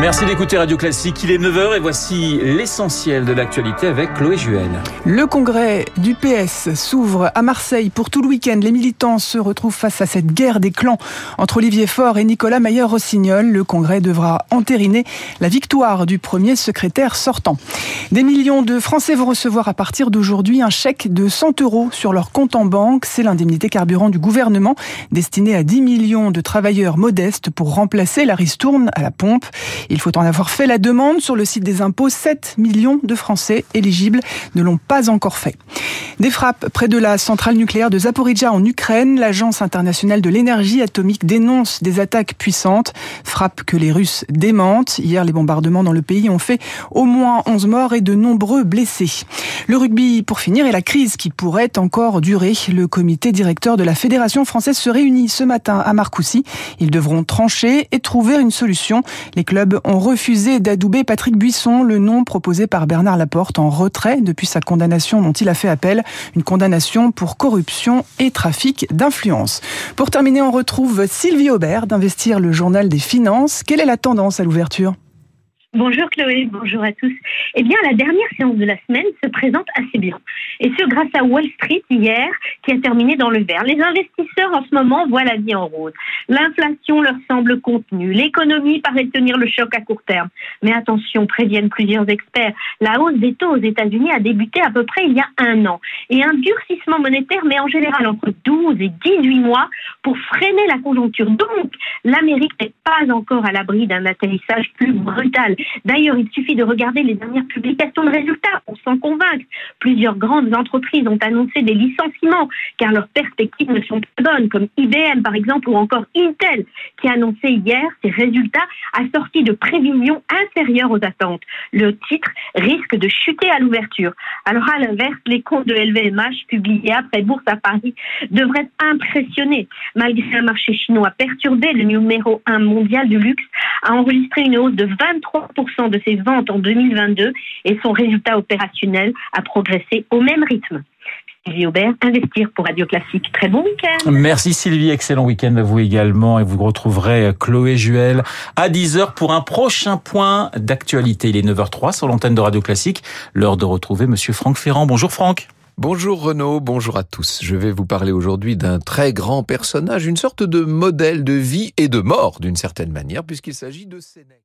Merci d'écouter Radio Classique. Il est 9h et voici l'essentiel de l'actualité avec Chloé Juel. Le congrès du PS s'ouvre à Marseille pour tout le week-end. Les militants se retrouvent face à cette guerre des clans entre Olivier Faure et Nicolas Mayer-Rossignol. Le congrès devra entériner la victoire du premier secrétaire sortant. Des millions de Français vont recevoir à partir d'aujourd'hui un chèque de 100 euros sur leur compte en banque. C'est l'indemnité carburant du gouvernement destinée à 10 millions de travailleurs modestes pour remplacer la ristourne à la pompe. Il faut en avoir fait la demande sur le site des impôts. 7 millions de Français éligibles ne l'ont pas encore fait. Des frappes près de la centrale nucléaire de Zaporizhia en Ukraine. L'Agence internationale de l'énergie atomique dénonce des attaques puissantes. Frappes que les Russes démentent. Hier, les bombardements dans le pays ont fait au moins 11 morts et de nombreux blessés. Le rugby, pour finir, et la crise qui pourrait encore durer. Le comité directeur de la Fédération française se réunit ce matin à Marcoussis. Ils devront trancher et trouver une solution. Les clubs ont refusé d'adouber Patrick Buisson, le nom proposé par Bernard Laporte en retrait depuis sa condamnation dont il a fait appel, une condamnation pour corruption et trafic d'influence. Pour terminer, on retrouve Sylvie Aubert d'Investir le journal des finances. Quelle est la tendance à l'ouverture? Bonjour Chloé, bonjour à tous. Eh bien, la dernière séance de la semaine se présente assez bien. Et ce, grâce à Wall Street hier, qui a terminé dans le vert. Les investisseurs en ce moment voient la vie en rose. L'inflation leur semble contenue. L'économie paraît tenir le choc à court terme. Mais attention, préviennent plusieurs experts. La hausse des taux aux États-Unis a débuté à peu près il y a un an. Et un durcissement monétaire met en général entre 12 et 18 mois pour freiner la conjoncture. Donc, l'Amérique n'est pas encore à l'abri d'un atterrissage plus brutal. D'ailleurs, il suffit de regarder les dernières publications de résultats pour s'en convaincre. Plusieurs grandes entreprises ont annoncé des licenciements car leurs perspectives ne sont pas bonnes, comme IBM par exemple ou encore Intel qui a annoncé hier ses résultats assortis de prévisions inférieures aux attentes. Le titre risque de chuter à l'ouverture. Alors à l'inverse, les comptes de LVMH publiés après Bourse à Paris devraient impressionner. Malgré un marché chinois perturbé, le numéro 1 mondial du luxe a enregistré une hausse de 23% de ses ventes en 2022 et son résultat opérationnel a progressé au même rythme. Sylvie Aubert, Investir pour Radio Classique. Très bon week-end. Merci Sylvie, excellent week-end à vous également et vous retrouverez Chloé Juel à 10h pour un prochain point d'actualité. Il est 9h03 sur l'antenne de Radio Classique. L'heure de retrouver Monsieur Franck Ferrand. Bonjour Franck. Bonjour Renaud, bonjour à tous. Je vais vous parler aujourd'hui d'un très grand personnage, une sorte de modèle de vie et de mort d'une certaine manière, puisqu'il s'agit de Sénèque.